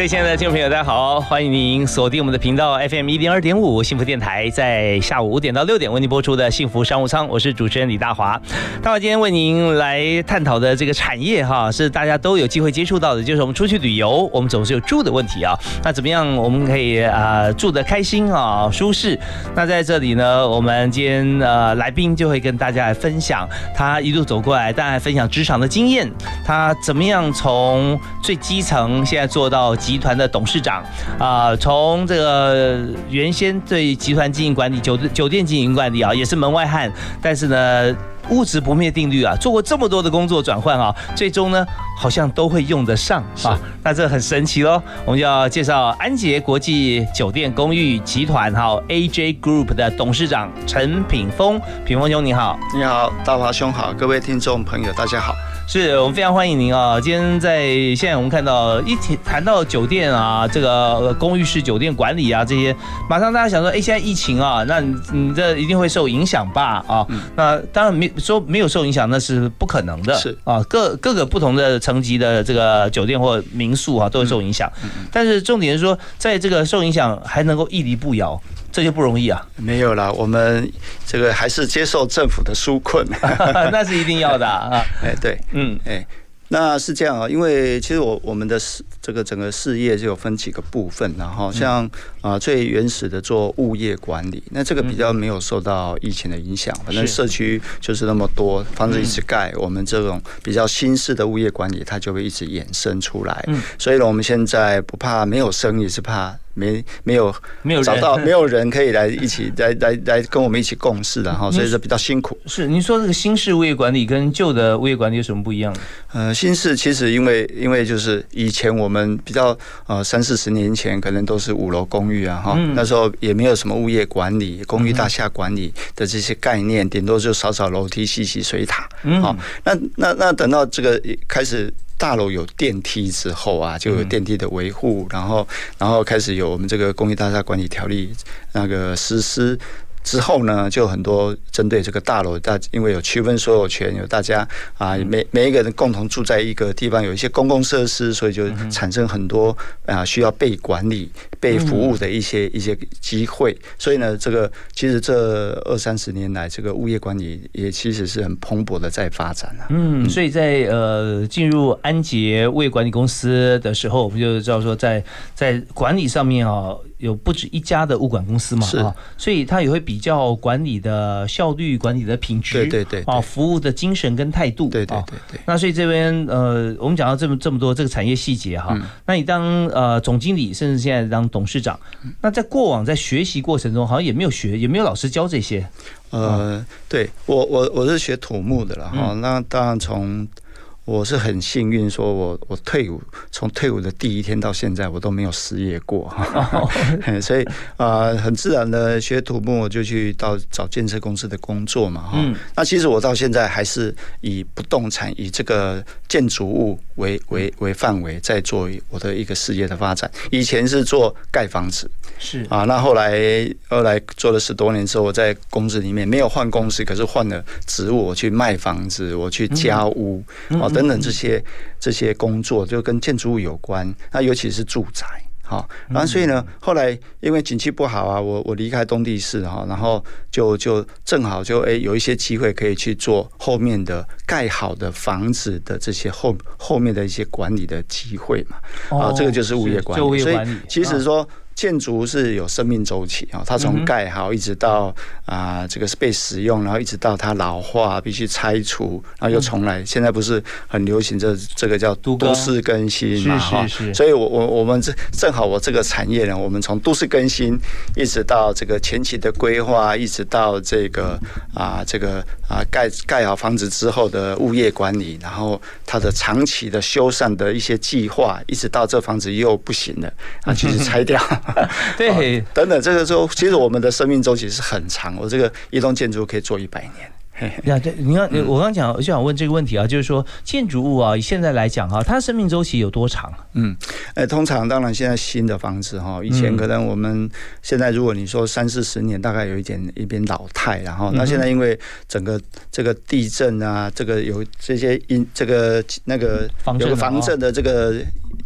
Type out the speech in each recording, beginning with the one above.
各位亲爱的听众朋友，大家好，欢迎您锁定我们的频道 FM 一零二点五幸福电台，在下午五点到六点为您播出的幸福商务舱，我是主持人李大华。大华今天为您来探讨的这个产业哈，是大家都有机会接触到的，就是我们出去旅游，我们总是有住的问题啊。那怎么样我们可以啊住得开心啊舒适？那在这里呢，我们今天呃来宾就会跟大家来分享他一路走过来，大家分享职场的经验，他怎么样从最基层现在做到。集团的董事长啊，从这个原先对集团经营管理、酒酒店经营管理啊，也是门外汉，但是呢，物质不灭定律啊，做过这么多的工作转换啊，最终呢，好像都会用得上啊，那这很神奇喽。我们就要介绍安捷国际酒店公寓集团哈 AJ Group 的董事长陈品峰，品峰兄你好，你好，大华兄好，各位听众朋友大家好。是我们非常欢迎您啊！今天在现在我们看到一提谈到酒店啊，这个公寓式酒店管理啊这些，马上大家想说，哎，现在疫情啊，那你你这一定会受影响吧？啊，那当然没说没有受影响，那是不可能的。是啊，各各个不同的层级的这个酒店或民宿啊，都会受影响。但是重点是说，在这个受影响还能够屹立不摇。这就不容易啊！没有啦，我们这个还是接受政府的纾困，那是一定要的啊！哎，对，嗯，哎。那是这样啊，因为其实我我们的事这个整个事业就有分几个部分，然后像啊最原始的做物业管理，那这个比较没有受到疫情的影响，反正社区就是那么多，房子一直盖，我们这种比较新式的物业管理，它就会一直衍生出来。嗯，所以呢，我们现在不怕没有生意，是怕没没有没有找到没有人可以来一起 来来来跟我们一起共事的哈，所以说比较辛苦。是您说这个新式物业管理跟旧的物业管理有什么不一样？呃。新式其实因为因为就是以前我们比较呃三四十年前可能都是五楼公寓啊哈，那时候也没有什么物业管理、公寓大厦管理的这些概念，顶多就扫扫楼梯、洗洗水塔。嗯好，那那那等到这个开始大楼有电梯之后啊，就有电梯的维护，然后然后开始有我们这个公益大厦管理条例那个实施。之后呢，就很多针对这个大楼，大因为有区分所有权，有大家啊，每每一个人共同住在一个地方，有一些公共设施，所以就产生很多啊需要被管理、被服务的一些一些机会。所以呢，这个其实这二三十年来，这个物业管理也其实是很蓬勃的在发展啊。嗯，所以在呃进入安捷物业管理公司的时候，我们就知道说，在在管理上面啊。有不止一家的物管公司嘛，啊，所以他也会比较管理的效率、管理的品质，对对对，啊，服务的精神跟态度，对对对对。那所以这边呃，我们讲到这么这么多这个产业细节哈，那你当呃总经理，甚至现在当董事长，那在过往在学习过程中，好像也没有学，也没有老师教这些。呃，对我我我是学土木的了哈，那当然从。我是很幸运，说我我退伍，从退伍的第一天到现在，我都没有失业过哈，所以啊，很自然的学土木，我就去到找建设公司的工作嘛哈。那其实我到现在还是以不动产，以这个建筑物为为为范围，在做我的一个事业的发展。以前是做盖房子，是啊，那后来后来做了十多年之后，我在公司里面没有换公司，可是换了职务，我去卖房子，我去交屋啊。等等这些这些工作就跟建筑物有关，那尤其是住宅，好，然后所以呢，后来因为景气不好啊，我我离开东地市哈，然后就就正好就哎有一些机会可以去做后面的盖好的房子的这些后后面的一些管理的机会嘛，啊，这个就是物业管理，所以其实说。建筑是有生命周期啊，它从盖好一直到啊这个是被使用，然后一直到它老化必须拆除，然后又重来。现在不是很流行这这个叫都市更新嘛哈，所以我我我们这正好我这个产业呢，我们从都市更新一直到这个前期的规划，一直到这个啊这个啊盖盖好房子之后的物业管理，然后它的长期的修缮的一些计划，一直到这房子又不行了啊，其实拆掉。对，等等，这个时候其实我们的生命周期是很长，我这个一栋建筑可以做一百年。呀，对，你看，我刚讲，我就想问这个问题啊，就是说建筑物啊，以现在来讲哈，它生命周期有多长？嗯，呃，通常当然现在新的房子哈，以前可能我们现在如果你说三四十年，大概有一点一边老态，然后那现在因为整个这个地震啊，这个有这些因这个那个有个防震的这个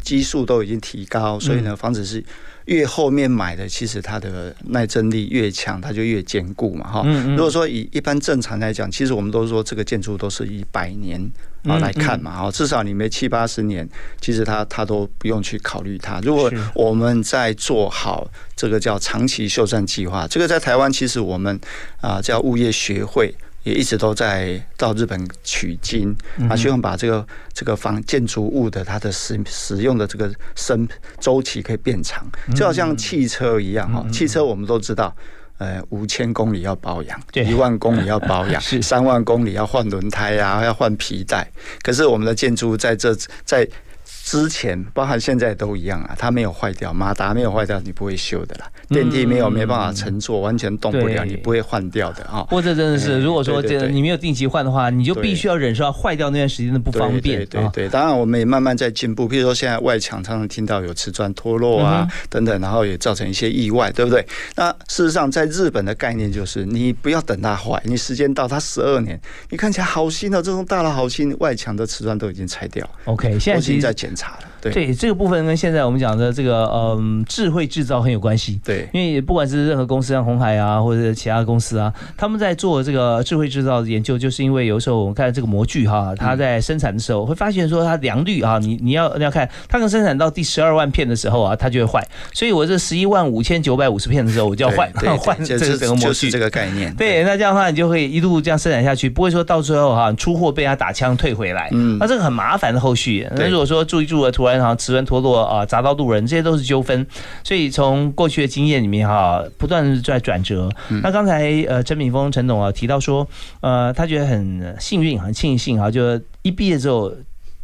基数都已经提高，所以呢，房子是。越后面买的，其实它的耐震力越强，它就越坚固嘛，哈。如果说以一般正常来讲，其实我们都说这个建筑都是以百年啊来看嘛，哈，至少你没七八十年，其实它它都不用去考虑它。如果我们在做好这个叫长期修缮计划，这个在台湾其实我们啊叫物业学会。也一直都在到日本取经，啊，希望把这个这个房建筑物的它的使使用的这个生周期可以变长，就好像汽车一样哈，汽车我们都知道，呃，五千公里要保养，一万公里要保养，三万公里要换轮胎呀，要换皮带，可是我们的建筑在这在。之前包含现在都一样啊，它没有坏掉，马达没有坏掉，你不会修的啦。电梯没有没办法乘坐，完全动不了，你不会换掉的啊。或者真的是，如果说这你没有定期换的话，你就必须要忍受坏掉那段时间的不方便。对对对，当然我们也慢慢在进步。譬如说现在外墙常常听到有瓷砖脱落啊等等，然后也造成一些意外，对不对？那事实上在日本的概念就是，你不要等它坏，你时间到它十二年，你看起来好新哦，这种大楼好新，外墙的瓷砖都已经拆掉。OK，现在已经在检。查了，对这个部分跟现在我们讲的这个嗯智慧制造很有关系。对，因为不管是任何公司，像红海啊，或者其他公司啊，他们在做这个智慧制造的研究，就是因为有时候我们看这个模具哈，它在生产的时候会发现说它良率啊，你你要你要看它能生产到第十二万片的时候啊，它就会坏。所以我这十一万五千九百五十片的时候，我就要换 换这个整个模具，这个概念。对，那这样的话你就会一路这样生产下去，不会说到最后哈出货被他打枪退回来。嗯，那这个很麻烦的后续。那如果说注一住了，突然哈。齿轮脱落啊，砸到路人，这些都是纠纷。所以从过去的经验里面哈，不断在转折。那刚才呃，陈敏峰陈董啊提到说，呃，他觉得很幸运，很庆幸啊，就一毕业之后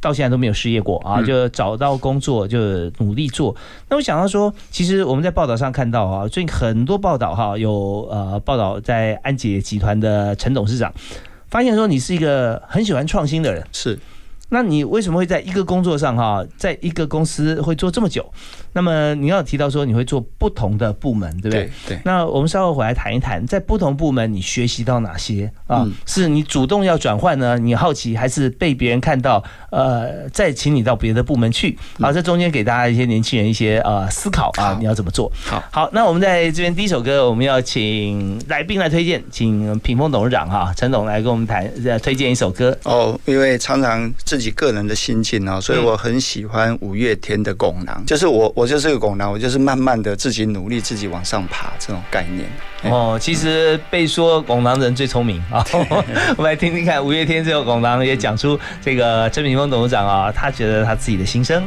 到现在都没有失业过啊，就找到工作就努力做。那我想到说，其实我们在报道上看到啊，最近很多报道哈，有呃报道在安捷集团的陈董事长发现说，你是一个很喜欢创新的人，是。那你为什么会在一个工作上哈，在一个公司会做这么久？那么你要提到说你会做不同的部门，对不对？对。那我们稍后回来谈一谈，在不同部门你学习到哪些啊？是你主动要转换呢？你好奇还是被别人看到？呃，再请你到别的部门去？好，这中间给大家一些年轻人一些呃思考啊，你要怎么做？好，好。那我们在这边第一首歌，我们要请来宾来推荐，请品峰董事长哈陈总来跟我们谈，推荐一首歌。哦，因为常常自己个人的心情啊，所以我很喜欢五月天的《拱廊》，就是我我就是个拱廊，我就是慢慢的自己努力，自己往上爬这种概念。哦，其实被说拱廊人最聪明啊，我们来听听看五月天这个拱廊也讲出这个陈敏峰董事长啊，他觉得他自己的心声。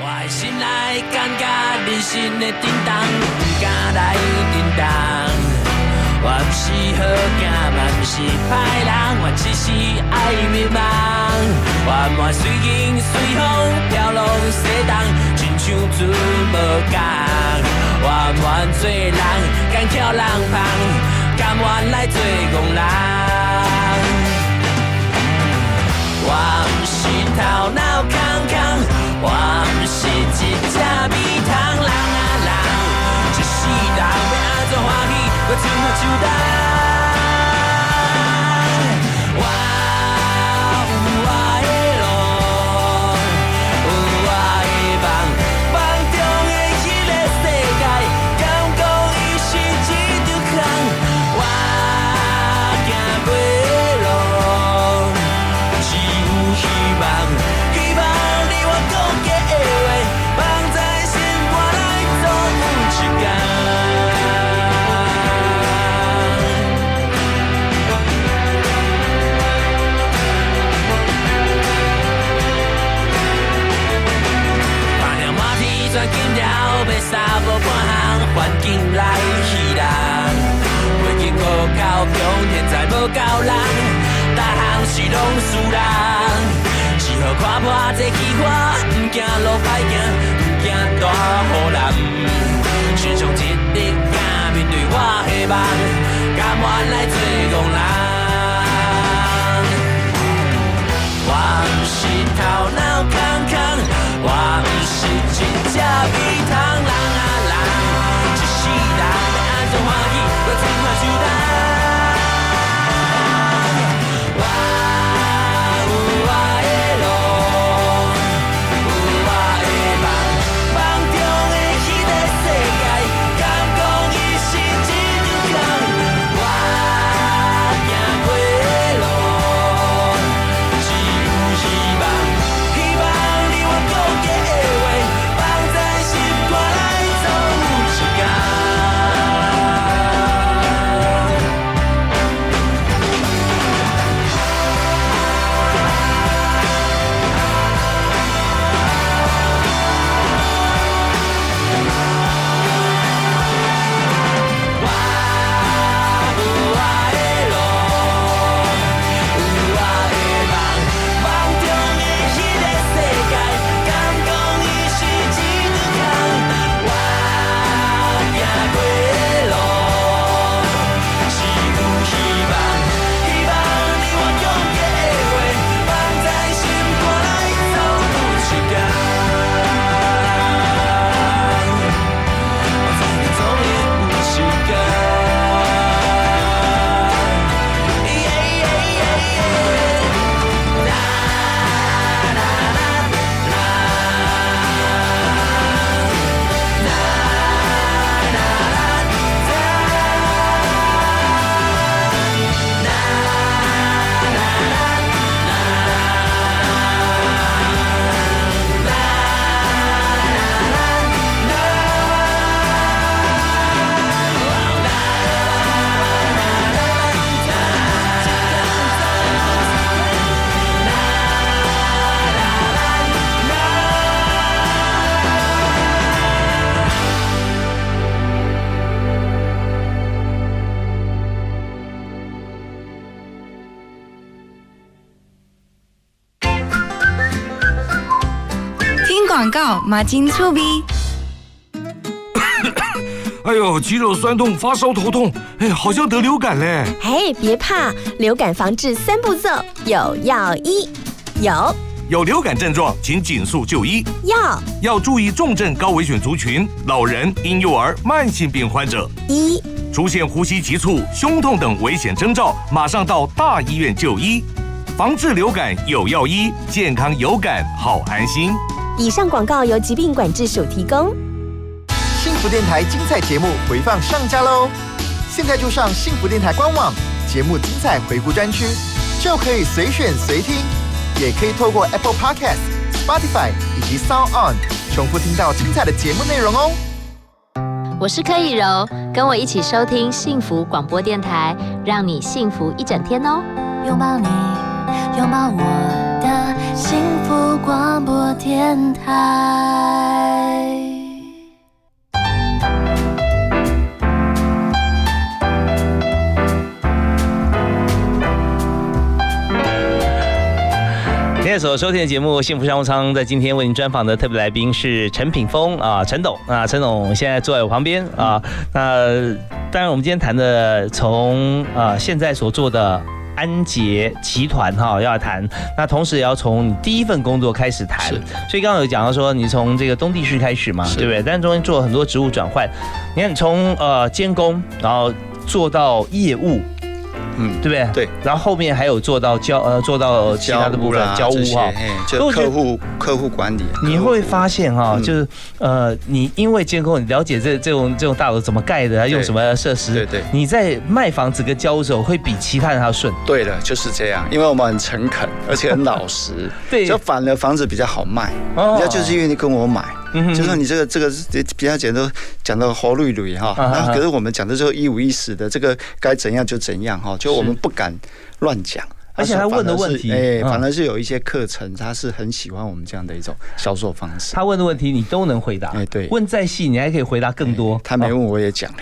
我心内感觉人生的叮当，不敢来叮当。我不是好囝，嘛不是歹人，我只是爱迷茫。我满随风随风飘浪西像船无港。我满做人，敢跳人旁，甘愿来做憨人。我毋是头脑空空，我毋是一只蜜糖人啊人，一世人要安怎欢喜？我怎么就拢？输人，只好看破这气花，不惊路歹行，不惊大雨淋。选上一日行，面对我希望，马金醋逼。哎呦，肌肉酸痛、发烧、头痛，哎，好像得流感嘞。哎，别怕，流感防治三步骤有药医，有有流感症状，请紧速就医，要要注意重症高危险族群、老人、婴幼儿、慢性病患者。一出现呼吸急促、胸痛等危险征兆，马上到大医院就医。防治流感有药医，健康有感好安心。以上广告由疾病管制署提供。幸福电台精彩节目回放上架喽！现在就上幸福电台官网节目精彩回顾专区，就可以随选随听，也可以透过 Apple Podcast、Spotify 以及 Sound On 重复听到精彩的节目内容哦。我是柯以柔，跟我一起收听幸福广播电台，让你幸福一整天哦。拥抱你，拥抱我的幸福广播电台。今天所收听的节目《幸福商务舱》在今天为您专访的特别来宾是陈品峰啊，陈董啊，陈董现在坐在我旁边啊。那当然，我们今天谈的从啊现在所做的安捷集团哈要谈，那同时也要从你第一份工作开始谈。所以刚刚有讲到说，你从这个东地区开始嘛，是对不对？但是中间做了很多职务转换，你看从呃监工，然后做到业务，嗯，对不对？对。然后后面还有做到交呃做到其他的部分交这些屋哈。就客户客户管理，你会发现哈、嗯就是呃，你因为监控，你了解这这种这种大楼怎么盖的，用什么设施，对对你在卖房子跟交屋的时候会比其他人还要顺。对的，就是这样，因为我们很诚恳，而且很老实，对就反而房子比较好卖，哦人家就是愿意跟我买。嗯就说你这个这个比较简单讲到活绿绿哈，然后可是我们讲的时候一五一十的，这个该怎样就怎样哈，就我们不敢乱讲。而且他问的问题，哎，嗯。反而是有一些课程，他是很喜欢我们这样的一种销售方式。他问的问题你都能回答，哎对。问再细你还可以回答更多。他没问我也讲。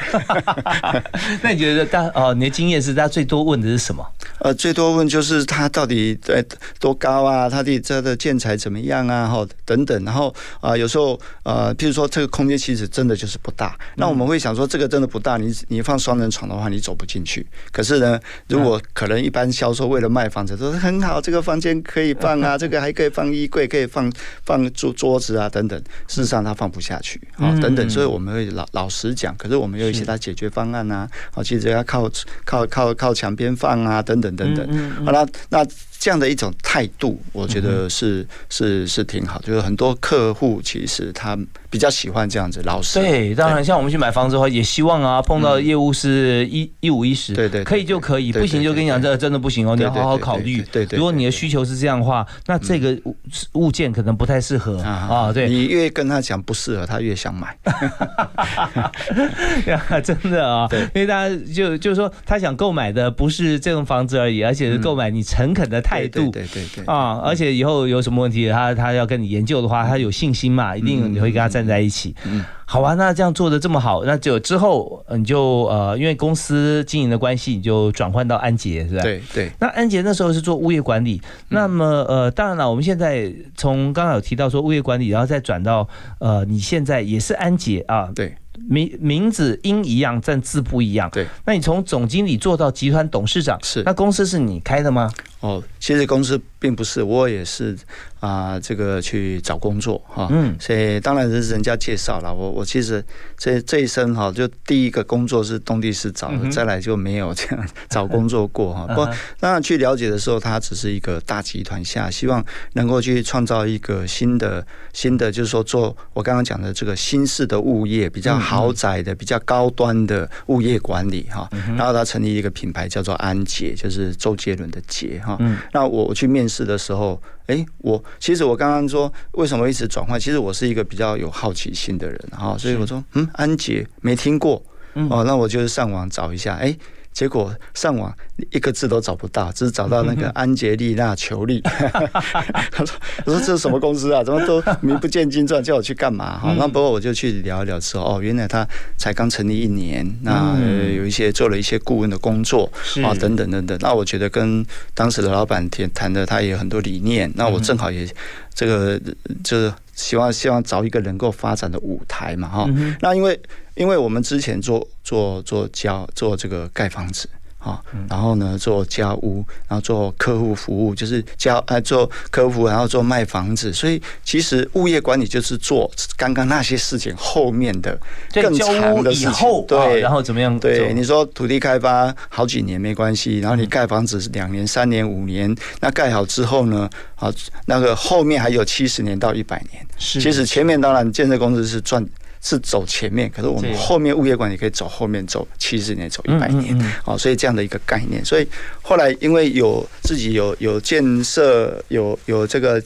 那你觉得大哦，你的经验是大家最多问的是什么？呃，最多问就是他到底呃多高啊，他的这的建材怎么样啊，哈等等，然后啊、有时候呃，譬如说这个空间其实真的就是不大，那我们会想说这个真的不大，你你放双人床的话你走不进去，可是呢，如果可能一般销售为了卖房子，说很好，这个房间可以放啊，这个还可以放衣柜，可以放放桌桌子啊等等，事实上他放不下去啊、嗯。等等，所以我们会老老实讲，可是我们有一些他解决方案啊，啊，其实要靠靠靠靠墙边放啊等等等等，好了，那这样的一种态度，我觉得是是是挺好，就是很多客户其实他比较喜欢这样子老实，对，当然像我们去买房子的话，也希望啊碰到业务是一一五一十，对对对可以就可以，不行就跟你讲，这个真的不行哦，你对要好好考虑。对对如果你的需求是这样的话，那这个物物件可能不太适合啊。对，你越跟他讲不适合，他越想买。呀，真的啊，对。因为大家就就是说，他想购买的不是这栋房子而已，而且是购买你诚恳的态度。对对对对啊，而且以后有什么问题，他他要跟你研究的话，他有信心嘛，一定你会跟他站在一起。嗯好啊，那这样做的这么好，那就之后呃你就呃，因为公司经营的关系，你就转换到安杰，是吧？。对对那安杰那时候是做物业管理，那么呃，当然了，我们现在从刚刚有提到说物业管理，然后再转到呃，你现在也是安杰啊，对，名名字音一样，但字不一样。对，那你从总经理做到集团董事长，是那公司是你开的吗？哦，其实公司并不是，我也是啊、这个去找工作哈，嗯所以当然是人家介绍了。我我其实这这一生哈，就第一个工作是东地市找的，嗯再来就没有这样找工作过 哈。不当然去了解的时候，它只是一个大集团下，希望能够去创造一个新的新的，就是说做我刚刚讲的这个新式的物业，比较豪宅的、比较高端的物业管理哈。然后他成立一个品牌叫做安杰，就是周杰伦的杰哈。嗯。那我我去面试的时候，哎，我其实我刚刚说为什么一直转换，其实我是一个比较有好奇心的人哈，所以我说嗯，安杰没听过，嗯。哦，那我就是上网找一下，哎。结果上网一个字都找不到，只是找到那个 安杰丽娜裘丽。他说：“我说这是什么公司啊？怎么都名不见经传，叫我去干嘛？”哈，那不过我就去聊一聊之后，哦，原来他才刚成立一年，那呃有一些做了一些顾问的工作是啊，等等等等。那我觉得跟当时的老板谈谈的，他也有很多理念。那我正好也这个就是希望希望找一个能够发展的舞台嘛，哈。那因为因为我们之前做做做教做这个盖房子。啊，然后呢，做家务，然后做客户服务，就是家呃做客户服务，然后做卖房子，所以其实物业管理就是做刚刚那些事情后面的更长的事情对，然后怎么样？对，你说土地开发好几年没关系，然后你盖房子是两年、三年、五年，那盖好之后呢，啊，那个后面还有七十年到一百年。是其实前面当然建设公司是赚。是走前面，可是我们后面物业管理可以走后面走七十年，走一百年。哦，所以这样的一个概念，所以后来因为有自己有有建设有有这个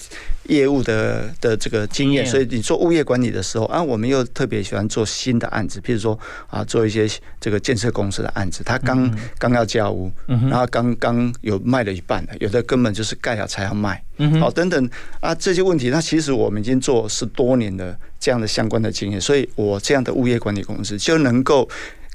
业务的的这个经验，所以你做物业管理的时候啊，我们又特别喜欢做新的案子，譬如说啊，做一些这个建设公司的案子，他刚刚要交屋，然后刚刚有卖了一半的，有的根本就是盖好才要卖，好等等啊这些问题，那其实我们已经做十多年的这样的相关的经验，所以我这样的物业管理公司就能够。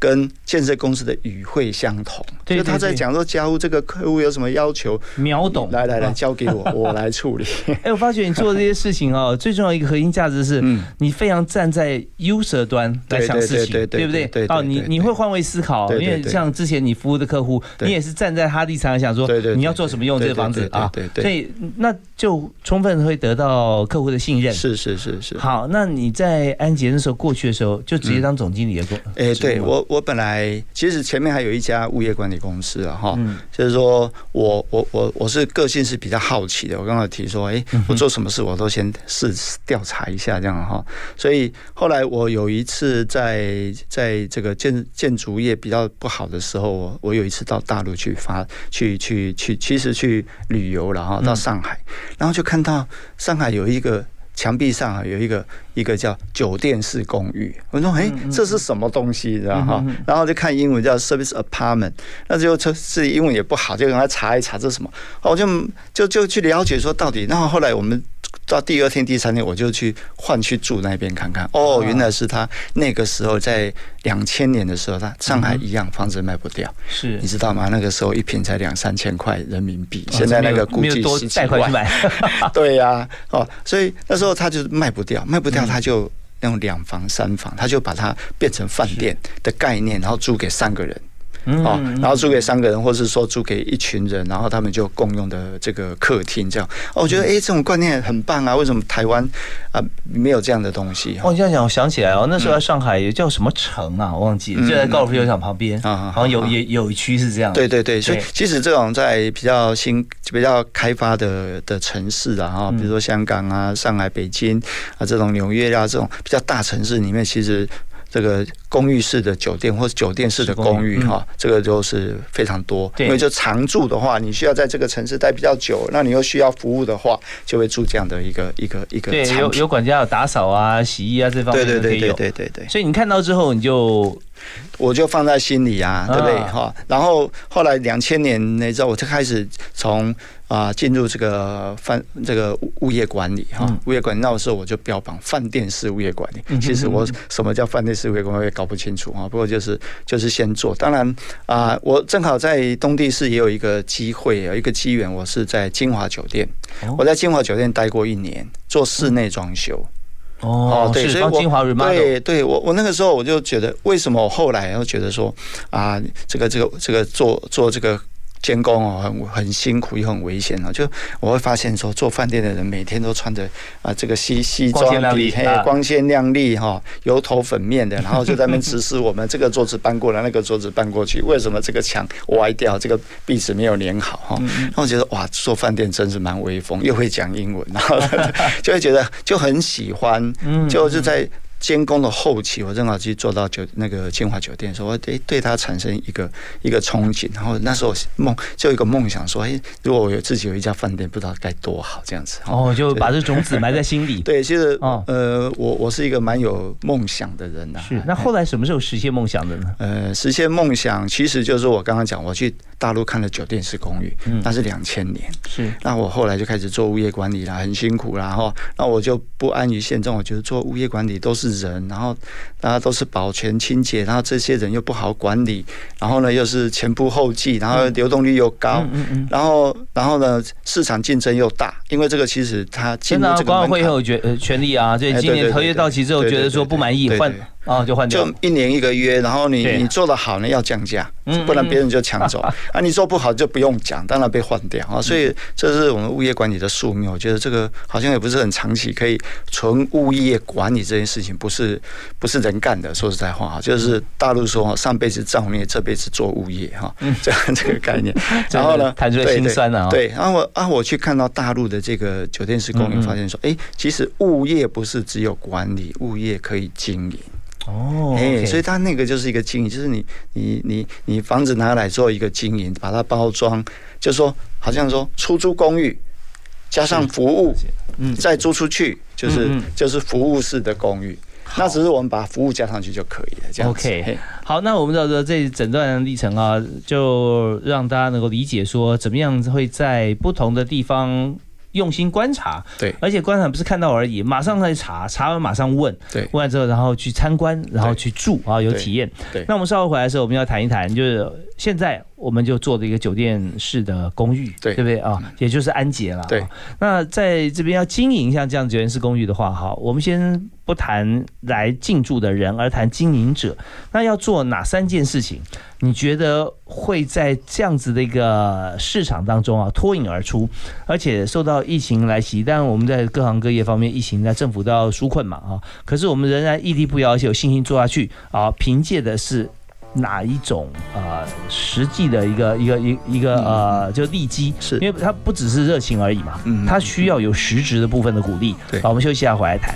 跟建设公司的语汇相同，对就他在讲说家务这个客户有什么要求，秒懂。来来来，啊交给我，我来处理。哎，我发觉你做这些事情哦，最重要一个核心价值是嗯，你非常站在 user 端来想事情，对不对哦，你你会换位思考，因为像之前你服务的客户，对你也是站在他立场想说你要做什么用这个房子啊对对，所以那就充分会得到客户的信任。是是是是。好，那你在安捷那时候过去的时候，就直接当总经理的工。哎、对我我本来其实前面还有一家物业管理公司啊，哈、嗯。就是说我我我我是个性是比较好奇的，我刚刚提说，哎、嗯我做什么事我都先试调查一下这样哈，所以后来我有一次在在这个建建筑业比较不好的时候，我我有一次到大陆去发去去去，其实去旅游了哈，到上海，然后就看到上海有一个。墙壁上啊有一个一个叫酒店式公寓，我说哎、这是什么东西，知道哈？然后就看英文叫 service apartment，那就就是英文也不好，就让他查一查这是什么，哦我就就就去了解说到底，然后后来我们。到第二天、第三天，我就去换去住那边看看。哦，原来是他那个时候在两千年的时候，他上海一样房子卖不掉，是你知道吗？那个时候一平才两三千块人民币，现在那个估计十几万。贷款，对呀、哦，所以那时候他就卖不掉，卖不掉他就用两房、三房，他就把它变成饭店的概念，然后租给三个人。哦，然后租给三个人，或是说租给一群人，然后他们就共用的这个客厅，这样。哦，我觉得哎，这种观念很棒啊！为什么台湾啊没有这样的东西？哦，你这样讲，我想起来哦，那时候在上海也叫什么城啊，我忘记了，就在高尔夫球场旁边，啊啊好像有也有一区是这样。对对对，所以其实这种在比较新、比较开发的的城市啊，哈，比如说香港啊、上海、北京啊这种纽约啊这种比较大城市里面，其实。这个公寓式的酒店或者酒店式的公寓哈，这个就是非常多。因为就常住的话，你需要在这个城市待比较久，那你又需要服务的话，就会住这样的一个一个一个对，有有管家有打扫啊、洗衣啊这方对对对对。对对对。所以你看到之后，你就我就放在心里啊，对不对？啊哈、然后后来两千年那之后，我就开始从啊进入这个饭这个物物业管理哈、嗯物业管理那时候我就标榜饭店式物业管理。嗯其实我什么叫饭店式物业管理我也搞不清楚啊，不过就是就是先做。当然啊、我正好在东地市也有一个机会，有一个机缘，我是在金华酒店，哦我在金华酒店待过一年，做室内装修。哦，对，所以我金华对对，我我那个时候我就觉得，为什么我后来又觉得说啊，这个这个这个做做这个。监工哦，很很辛苦又很危险哦。就我会发现说，做饭店的人每天都穿着啊这个西西光鲜亮丽装，嘿啊光鲜亮丽哈，油头粉面的，然后就在那边指示我们这个桌子搬过来，那个桌子搬过去，为什么这个墙歪掉，这个壁纸没有粘好哈？嗯然后我觉得哇，做饭店真是蛮威风，又会讲英文，然后 就会觉得就很喜欢，嗯就是在。监工的后期，我正好去做到酒那个清华酒店的时候，我对对他产生一个一个憧憬，然后那时候梦就有一个梦想说，哎，如果我有自己有一家饭店，不知道该多好这样子。哦，就把这种子埋在心里。对，其实哦呃，我我是一个蛮有梦想的人呐、是，那后来什么时候实现梦想的呢？呃，实现梦想其实就是我刚刚讲，我去大陆看了酒店式公寓，嗯那是两千年。是，那我后来就开始做物业管理啦，很辛苦啦，哈。那我就不安于现状，我觉得做物业管理都是人，然后大家都是保全清洁，然后这些人又不好管理，然后呢又是前仆后继，然后流动率又高，嗯嗯，然后然后呢市场竞争又大，因为这个其实他进真的啊，入这个管委会很有权呃权利啊，所以今年合约到期之后，觉得说不满意换啊就换掉就。一年一个约，然后你你做的好呢要降价嗯，不然别人就抢走啊。你做不好就不用讲，当然被换掉啊。所以这是我们物业管理的宿命。我觉得这个好像也不是很长期，可以纯物业管理这件事情不是不是人干的。说实在话啊，就是大陆说，上辈子造孽，这辈子做物业哈，这样 这个概念。然后呢，谈出了对对心酸啊对，然后我啊，我去看到大陆的这个酒店式公寓，发现说，哎，其实物业不是只有管理，物业可以经营。哦哎、所以它那个就是一个经营，就是你你你你房子拿来做一个经营，把它包装，就是说好像说出租公寓加上服务，嗯。再租出去，就是嗯嗯。就是服务式的公寓。那只是我们把服务加上去就可以了，这样。OK 好，那我们知道这整段历程啊，就让大家能够理解说，怎么样会在不同的地方用心观察，对。而且观察不是看到而已，马上再查，查完马上问，对。问完之后，然后去参观，然后去住啊，有体验。对。那我们稍后回来的时候，我们要谈一谈，就是现在我们就做的一个酒店式的公寓，对对不对啊？也就是安捷了。对啊那在这边要经营像这样酒店式公寓的话，哈，我们先不谈来进驻的人，而谈经营者。那要做哪三件事情？你觉得会在这样子的一个市场当中啊脱颖而出，而且受到疫情来袭？当然，我们在各行各业方面，疫情在政府都要纾困嘛啊，可是我们仍然屹立不摇，而且有信心做下去啊。凭借的是哪一种呃实际的一个一个一一个呃就利基？是因为它不只是热情而已嘛，嗯它需要有实质的部分的鼓励。对好，我们休息一下，回来谈。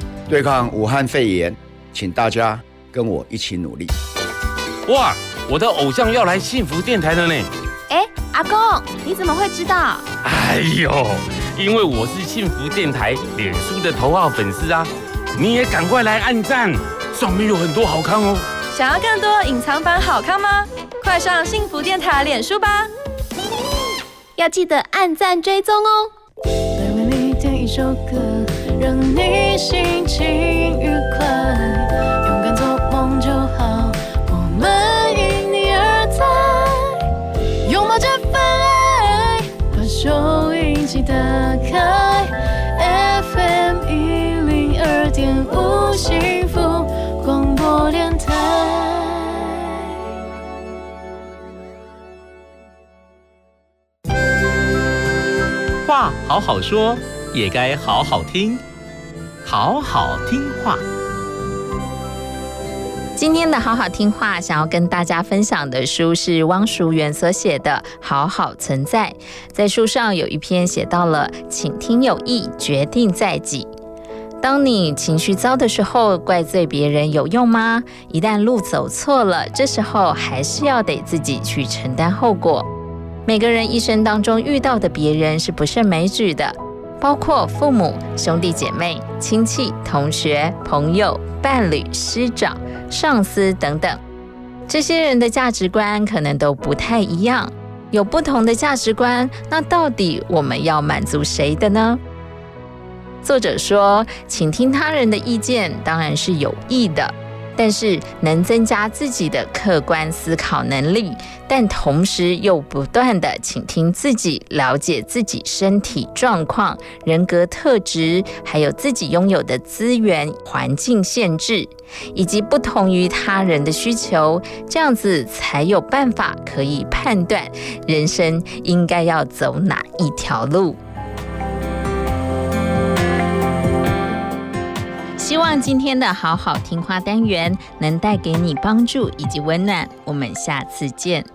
对抗武汉肺炎，请大家跟我一起努力。哇，我的偶像要来幸福电台了呢！哎，阿公，你怎么会知道？哎呦，因为我是幸福电台脸书的头号粉丝啊！你也赶快来按赞，上面有很多好看哦。想要更多隐藏版好看吗？快上幸福电台脸书吧！要记得按赞追踪哦。来为你点一首歌，让你心情愉快，勇敢做梦就好，我们因你而在，拥抱这份爱，把收音机打开，FM 一零二点五幸福广播电台。话好好说，也该好好听，好好听话。今天的好好听话，想要跟大家分享的书是汪淑媛所写的《好好存在》。在书上有一篇写到了“请听有意，决定在己”。当你情绪糟的时候，怪罪别人有用吗？一旦路走错了，这时候还是要得自己去承担后果。每个人一生当中遇到的别人是不胜枚举的，包括父母、兄弟姐妹、亲戚、同学、朋友、伴侣、师长、上司等等。这些人的价值观可能都不太一样，有不同的价值观，那到底我们要满足谁的呢？作者说，倾听他人的意见当然是有益的，但是能增加自己的客观思考能力，但同时又不断的倾听自己，了解自己身体状况、人格特质，还有自己拥有的资源、环境限制，以及不同于他人的需求，这样子才有办法可以判断人生应该要走哪一条路。希望今天的好好听话单元能带给你帮助以及温暖。我们下次见。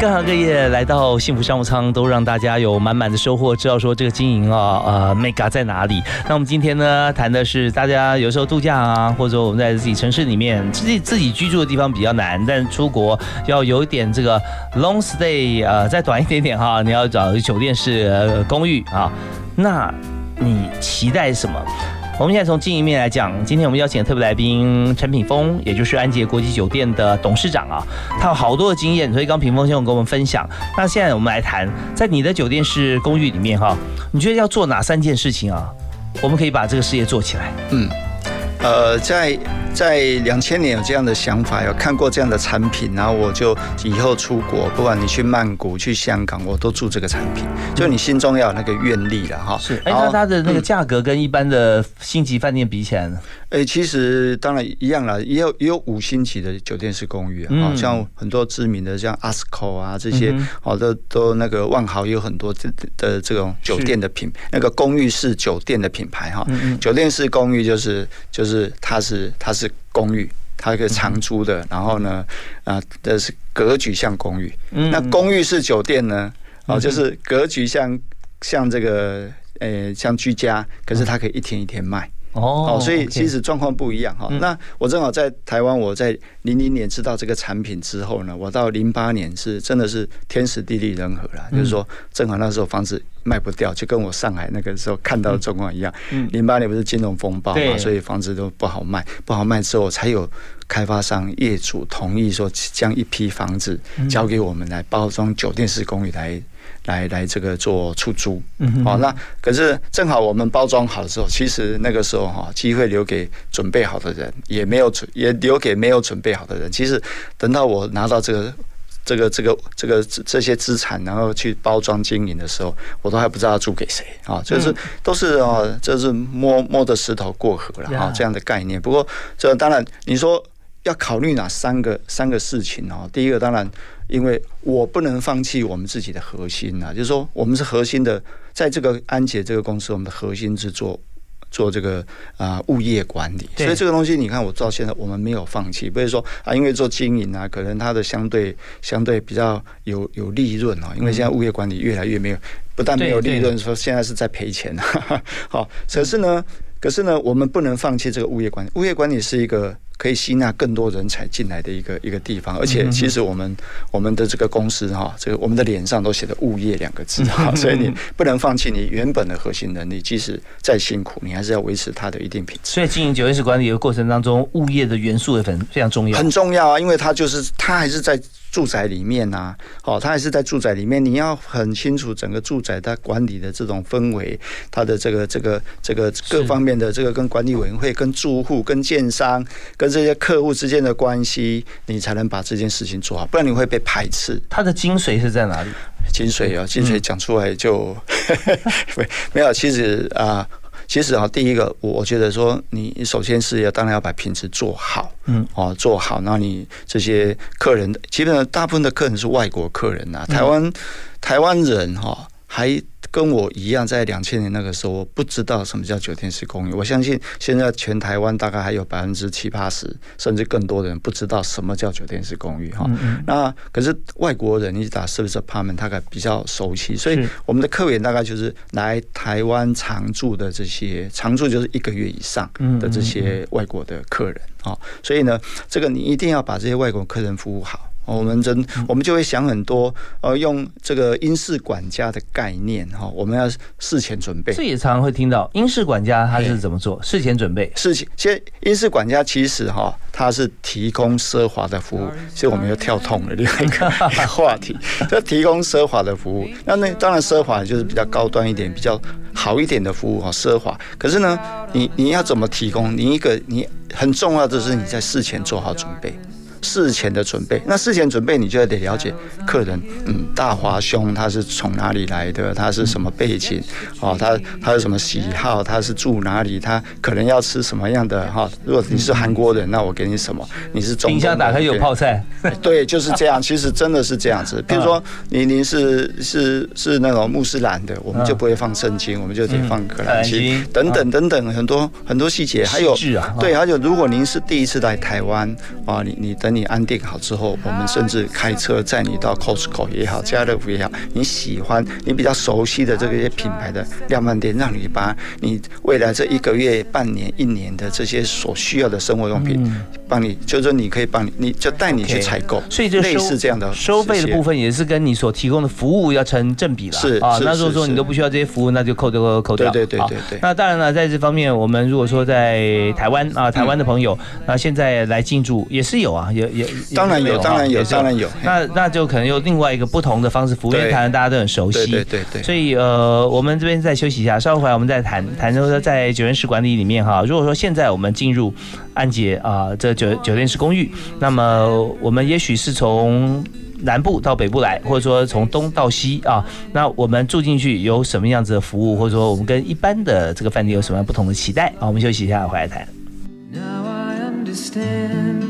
各行各业来到幸福商务舱，都让大家有满满的收获，知道说这个经营啊，呃，mega 在哪里？那我们今天呢，谈的是大家有时候度假啊，或者我们在自己城市里面，自己自己居住的地方比较难，但出国要有点这个 long stay，呃，再短一点点哈，你要找酒店式、公寓啊，那你期待什么？我们现在从经营面来讲，今天我们邀请特别来宾陈品峰，也就是安捷国际酒店的董事长啊，他有好多的经验，所以刚品峰先生跟我们分享。那现在我们来谈，在你的酒店式公寓里面哈，你觉得要做哪三件事情啊？我们可以把这个事业做起来。嗯，呃，在在两千年有这样的想法，有看过这样的产品，然后我就以后出国，不管你去曼谷、去香港，我都住这个产品。就你心中要有那个愿力了哈。是，哎，那它的那个价格跟一般的星级饭店比起来呢？哎，其实当然一样了，也有也有五星级的酒店式公寓啊，嗯像很多知名的像 ASCO 啊这些嗯哼，好的都那个万豪也有很多的的这种酒店的品，那个公寓式酒店的品牌哈嗯嗯，酒店式公寓就是就是它是它是公寓。它可以长租的，然后呢，啊，这是格局像公寓。嗯那公寓式酒店呢，哦，嗯哼就是格局像像这个，呃，像居家，可是它可以一天一天卖。哦所以其实状况不一样哈。嗯那我正好在台湾，我在零零年知道这个产品之后呢，我到零八年是真的是天时地利人和啦，嗯就是说正好那时候房子卖不掉，就跟我上海那个时候看到的状况一样。嗯零八年不是金融风暴嘛，所以房子都不好卖，不好卖之后才有开发商业主同意说将一批房子嗯交给我们来包装酒店式公寓来。来来，这个做出租，好、那可是正好我们包装好的时候，其实那个时候哈，机会留给准备好的人，也没有准，也留给没有准备好的人。其实等到我拿到这个这个这个这个这这些资产，然后去包装经营的时候，我都还不知道要租给谁啊，就是都是啊，这是摸摸着石头过河了啊这样的概念。不过这当然你说要考虑哪三个三个事情哦，第一个当然。因为我不能放弃我们自己的核心啊，就是说我们是核心的，在这个安捷这个公司，我们的核心是做做这个啊、物业管理，所以这个东西你看我到现在我们没有放弃，不是说啊因为做经营啊，可能它的相对相对比较有有利润哦，因为现在物业管理越来越没有，不但没有利润，说现在是在赔钱啊。好，可是呢，可是呢，我们不能放弃这个物业管理，物业管理是一个。可以吸纳更多人才进来的一个一个地方，而且其实我们我们的这个公司哈，这个我们的脸上都写的“物业”两个字哈，所以你不能放弃你原本的核心能力，即使再辛苦，你还是要维持它的一定品质。所以经营酒店式管理的过程当中，物业的元素也很非常重要。很重要啊，因为它就是它还是在住宅里面呐、哦，它还是在住宅里面，你要很清楚整个住宅它管理的这种氛围，它的这个这个这个各方面的这个跟管理委员会、跟住户、跟建商、跟这些客户之间的关系，你才能把这件事情做好，不然你会被排斥。它的精髓是在哪里？精髓啊，精髓讲出来就没 没有。其实啊、其实啊，第一个，我我觉得说，你首先是要当然要把品质做好，嗯，哦，做好。那你这些客人，基本上大部分的客人是外国客人呐、台湾台湾人哈、还跟我一样，在两千年那个时候我不知道什么叫酒店式公寓。我相信现在全台湾大概还有百分之七八十，甚至更多的人不知道什么叫酒店式公寓哈。那可是外国人，你打 service apartment，大概比较熟悉，所以我们的客源大概就是来台湾常住的这些，常住就是一个月以上的这些外国的客人啊。所以呢，这个你一定要把这些外国客人服务好。哦我们真，我们就会想很多，呃，用这个英式管家的概念哈，我们要事前准备。这也常常会听到英式管家他是怎么做？事前准备。事情，现在英式管家其实哈，他是提供奢华的服务，所以我们又跳痛了另外一个 话题，就提供奢华的服务。那那当然奢华就是比较高端一点、比较好一点的服务哈，奢华。可是呢，你你要怎么提供？你一个你很重要的是你在事前做好准备。事前的准备，那事前准备你就得了解客人，嗯，大华兄他是从哪里来的，他是什么背景，哦，他他有什么喜好，他是住哪里，他可能要吃什么样的哈。如果你是韩国人，那我给你什么？你是中冰箱打开有泡菜，对，就是这样。其实真的是这样子。比如说，您您是是是那种穆斯兰的，我们就不会放圣经，我们就得放可兰经等等等等很多很多细节。还有对，还有如果您是第一次来台湾啊，你你等你安定好之后，我们甚至开车载你到 Costco 也好，家乐福也好，你喜欢你比较熟悉的这个些品牌的量贩店，让你把你未来这一个月、半年、一年的这些所需要的生活用品，帮你，就是说你可以帮你，你就带你去采购。所以这类似这样的收费的部分也是跟你所提供的服务要成正比了。是啊，那如果说你都不需要这些服务，那就扣掉扣掉。对对对对对那当然了，在这方面，我们如果说在台湾啊，台湾的朋友，那现在来进驻也是有啊，也也当然有当然有当然有那那就可能有另外一个不同的方式，服务因为台湾大家都很熟悉。对对对对所以呃，我们这边再休息一下，稍后回来我们再谈谈说在酒店式管理里面哈，如果说现在我们进入安捷啊、这酒酒店式公寓，那么我们也许是从南部到北部来，或者说从东到西啊，那我们住进去有什么样子的服务，或者说我们跟一般的这个饭店有什么样不同的期待啊？我们休息一下，回来谈。Now I understand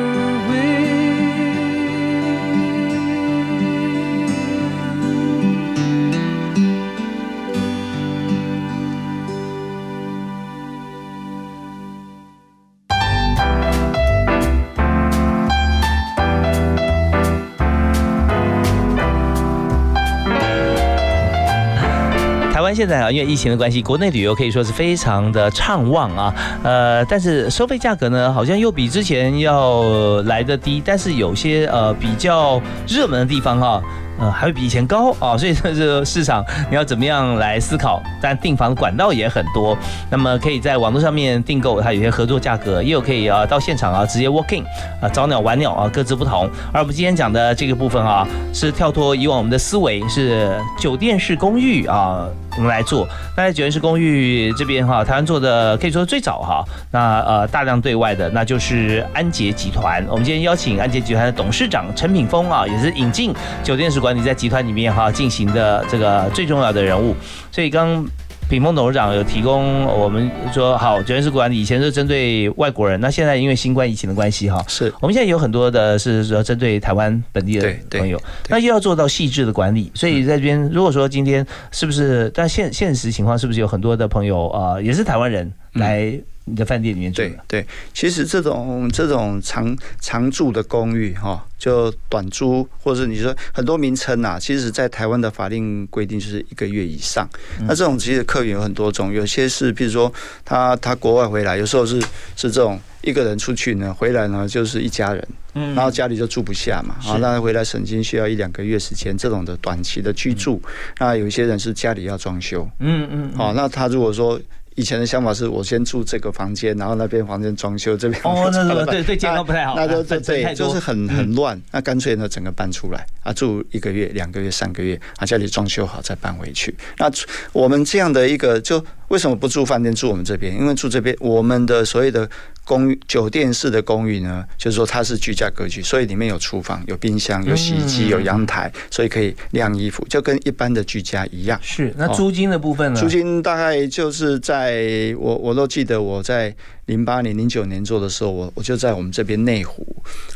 现在啊，因为疫情的关系，国内旅游可以说是非常的畅旺啊。呃，但是收费价格呢，好像又比之前要来的低，但是有些呃比较热门的地方哈、呃，还会比以前高啊，所以这个市场你要怎么样来思考？但订房管道也很多，那么可以在网络上面订购，它有些合作价格，也有可以啊到现场啊直接 walking 啊早鸟晚鸟啊各自不同。而我们今天讲的这个部分啊，是跳脱以往我们的思维，是酒店式公寓啊。我们来做，那在九院式公寓这边哈，台湾做的可以说最早哈，那呃大量对外的那就是安捷集团。我们今天邀请安捷集团的董事长陈品峰啊，也是引进酒店式管理在集团里面哈进行的这个最重要的人物。所以刚品峰董事长有提供我们说好酒店式管理以前是针对外国人，那现在因为新冠疫情的关系哈，是。我们现在有很多的是说针对台湾本地的朋友，那又要做到细致的管理，所以在这边如果说今天是不是，但现现实情况是不是有很多的朋友啊、呃也是台湾人来你的饭店里面住的？对，其实这种这种常常住的公寓哈，就短租，或者你说很多名称啊，其实在台湾的法令规定就是一个月以上。那这种其实客源有很多种，有些是比如说他他国外回来，有时候是是这种一个人出去呢，回来呢就是一家人。嗯然后家里就住不下嘛，是啊，那回来省金需要一两个月时间，这种的短期的居住，那有一些人是家里要装修，嗯嗯，好、那他如果说以前的想法是我先住这个房间，然后那边房间装修，这边哦，那那个对对健康不太好，那就啊分成太对，就是很很乱。那干脆呢，整个搬出来啊，住一个月、两个月、三个月，啊，家里装修好再搬回去。那我们这样的一个，就为什么不住饭店，住我们这边？因为住这边，我们的所谓的公寓、酒店式的公寓呢，就是说它是居家格局，所以里面有厨房、有冰箱、有洗衣机、嗯有阳台，所以可以晾衣服，就跟一般的居家一样。是那租金的部分呢？租金大概就是在我我都记得我在零八年、零九年做的时候，我我就在我们这边内湖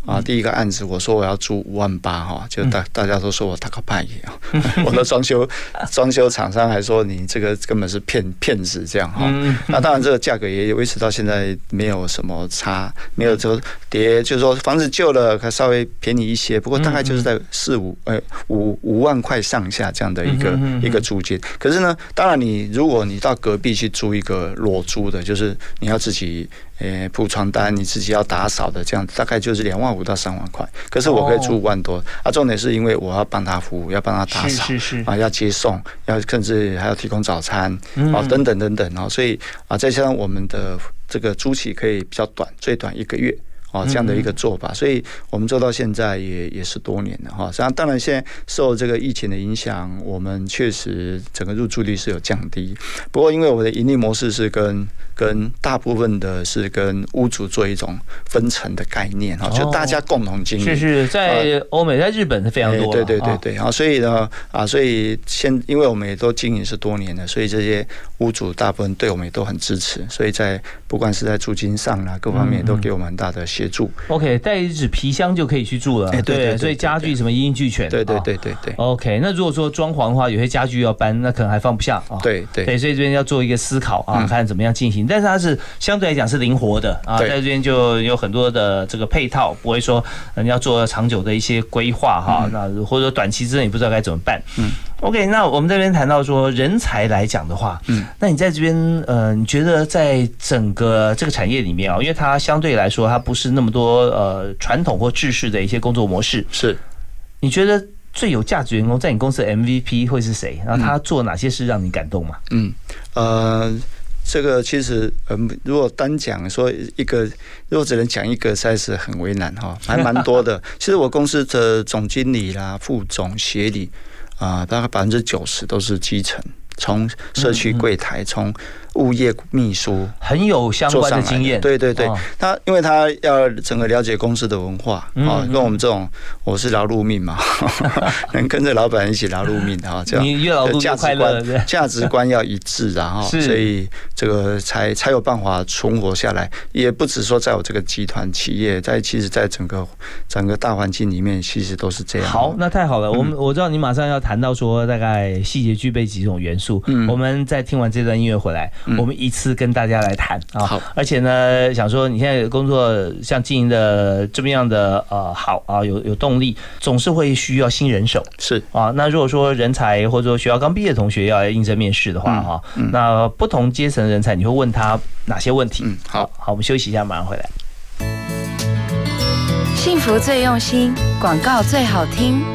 啊，第一个案子我说我要租五万八哈，就大大家都说我大个半夜啊，我的装修 装修厂商还说你这个根本是骗骗子这样哈。嗯那当然这个价格也维持到现在没有什么差，没有就跌，就是说房子旧了可稍微便宜一些，不过大概就是在四五呃五五万块上下这样的一个一个租金。可是呢，当然你如果你到隔壁去租一个裸租的，就是你要自己呃铺床单，你自己要打扫的，这样大概就是两万五到三万块。可是我可以出五万多、啊，重点是因为我要帮他服务，要帮他打扫，啊，要接送，要甚至还要提供早餐，嗯啊，等等等等哦，所以啊，再加上我们的这个租期可以比较短，最短一个月。哦，这样的一个做法，所以我们做到现在也也是多年了哈。实际上，当然现在受这个疫情的影响，我们确实整个入住率是有降低。不过，因为我的盈利模式是跟跟大部分的是跟屋主做一种分层的概念哈，就大家共同经营。是是在欧美，在日本是非常多哎对对对啊。对，然后所以呢啊，所以现因为我们也都经营是多年的，所以这些屋主大部分对我们也都很支持，所以在不管是在租金上啦，各方面都给我们很大的协助。OK，带一纸皮箱就可以去住了，哎对对对所以家具什么一应俱全，对对啊。对对对。OK，那如果说装潢的话，有些家具要搬，那可能还放不下啊。对对。对，所以这边要做一个思考啊，嗯。看怎么样进行心，但是它是相对来讲是灵活的啊，在这边就有很多的这个配套，不会说呃你要做长久的一些规划哈，那或者说短期之内你不知道该怎么办。嗯 OK，那我们这边谈到说人才来讲的话，嗯，那你在这边呃，你觉得在整个这个产业里面啊，因为它相对来说它不是那么多呃传统或制式的一些工作模式，是你觉得最有价值员工在你公司的 MVP 会是谁？然后他做哪些事让你感动吗？嗯，呃，这个其实，嗯，如果单讲说一个，如果只能讲一个，实在是很为难哈，还蛮多的。其实我公司的总经理啦、副总、协理啊、大概百分之九十都是基层，从社区柜台，从物业秘书，很有相关的经验。对对对哦，他因为他要整个了解公司的文化嗯啊，嗯跟我们这种我是劳碌命嘛，能跟着老板一起劳碌命啊，这样你越劳碌越价值快乐价值观要一致啊，哈，是所以这个才才有办法存活下来。也不止说在我这个集团企业，在其实在整个整个大环境里面，其实都是这样。好，那太好了。我嗯们我知道你马上要谈到说大概细节具备几种元素。嗯我们在听完这段音乐回来，嗯我们一次跟大家来谈啊。好，而且呢，想说你现在工作像经营的这么样的呃好啊，有有动力，总是会需要新人手。是啊，那如果说人才或者说学校刚毕业的同学要来应征面试的话，嗯哈、嗯那不同阶层的人才，你会问他哪些问题？嗯，好，好，我们休息一下，马上回来。幸福最用心，广告最好听。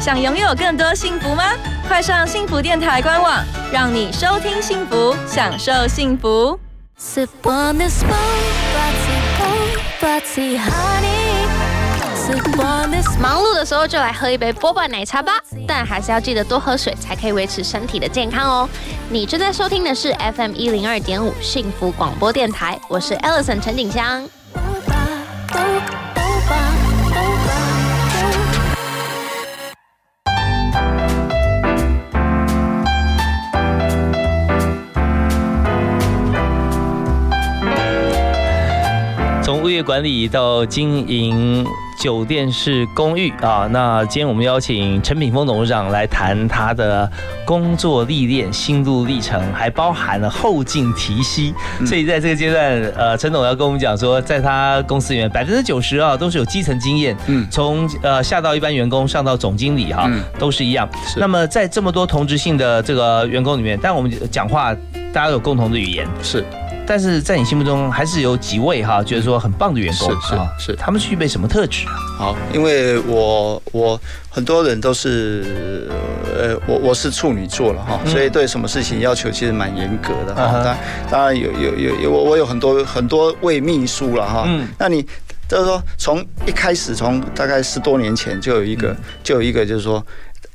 想拥有更多幸福吗？快上幸福电台官网，让你收听幸福，享受幸福。忙碌的时候就来喝一杯波霸奶茶吧，但还是要记得多喝水，才可以维持身体的健康哦。你正在收听的是 FM 一零二点五幸福广播电台，我是 Ellison 陈景香。管理到经营酒店式公寓。啊，那今天我们邀请陈品峰董事长来谈他的工作历练、心路历程，还包含了后劲提息。所以在这个阶段，呃，陈董要跟我们讲说，在他公司里面百分之九十啊都是有基层经验，嗯，从呃下到一般员工，上到总经理哈，都是一样。那么在这么多同质性的这个员工里面，但我们讲话大家有共同的语言，是。但是在你心目中，还是有几位哈，觉得说很棒的员工是是啊是，他们具备什么特质啊？好，因为我我很多人都是呃，我我是处女座了哈，嗯所以对什么事情要求其实蛮严格的哈。当然当然有有有有我我有很多很多位秘书了哈。嗯那你就是说从一开始从大概十多年前就有一个就有一个就是说，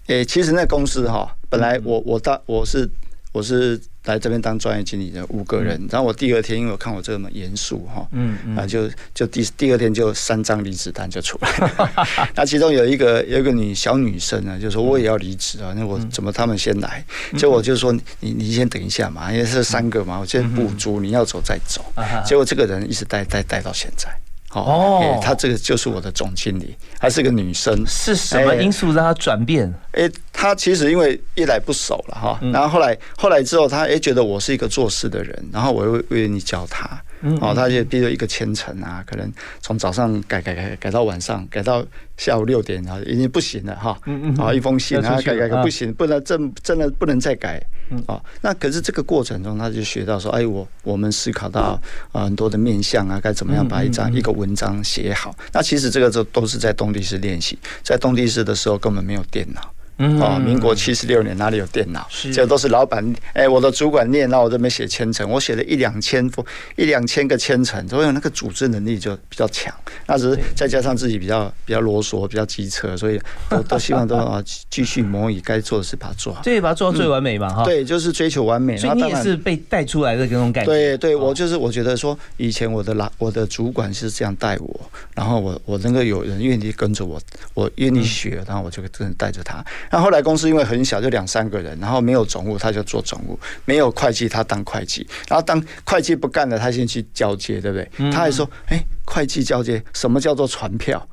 诶，其实那公司哈，本来我我大我是我是来这边当专业经理的五个人，然后我第二天因为我看我这么严肃哈，嗯嗯。啊就就第第二天就三张离职单就出来。了，那其中有一个有一个女小女生呢，就说我也要离职啊，那我怎么他们先来？结果我就说你你先等一下嘛，因为是三个嘛，我先补足，你要走再走。结果这个人一直待待待到现在。哦哦，她这个就是我的总经理，她是个女生。是什么因素让她转变？哎，她其实因为一来不熟了哈，嗯然后后来后来之后，她哎觉得我是一个做事的人，然后我又为你教她。嗯哦，他就比如一个千层啊，可能从早上改改改改到晚上，改到下午六点啊，已经不行了哈。嗯嗯嗯啊，一封信啊，改改改不行，不能真真的不能再改。嗯哦，那可是这个过程中，他就学到说，哎，我我们思考到啊很多的面向啊，该怎么样把一张一个文章写好。那其实这个都都是在动地市练习，在动地市的时候根本没有电脑。嗯哦，民国七十六年哪里有电脑？是这都是老板哎，我的主管念，那我这边写千层，我写了一两千封，一两千个千层，所以那个组织能力就比较强。那只是再加上自己比较比较啰嗦，比较机车，所以我 都希望都啊继续模拟该做的事，把它做好。对把它做到最完美嘛哈。对，就是追求完美。所以你也是被带出来的这种感觉。对对，我就是我觉得说，以前我的老我的主管是这样带我，然后我我能够有人愿意跟着我，我愿意学，然后我就真的带着他。那后来公司因为很小，就两三个人，然后没有总务，他就做总务；没有会计，他当会计。然后当会计不干了，他先去交接，对不对？他还说，哎。会计交接，什么叫做传票？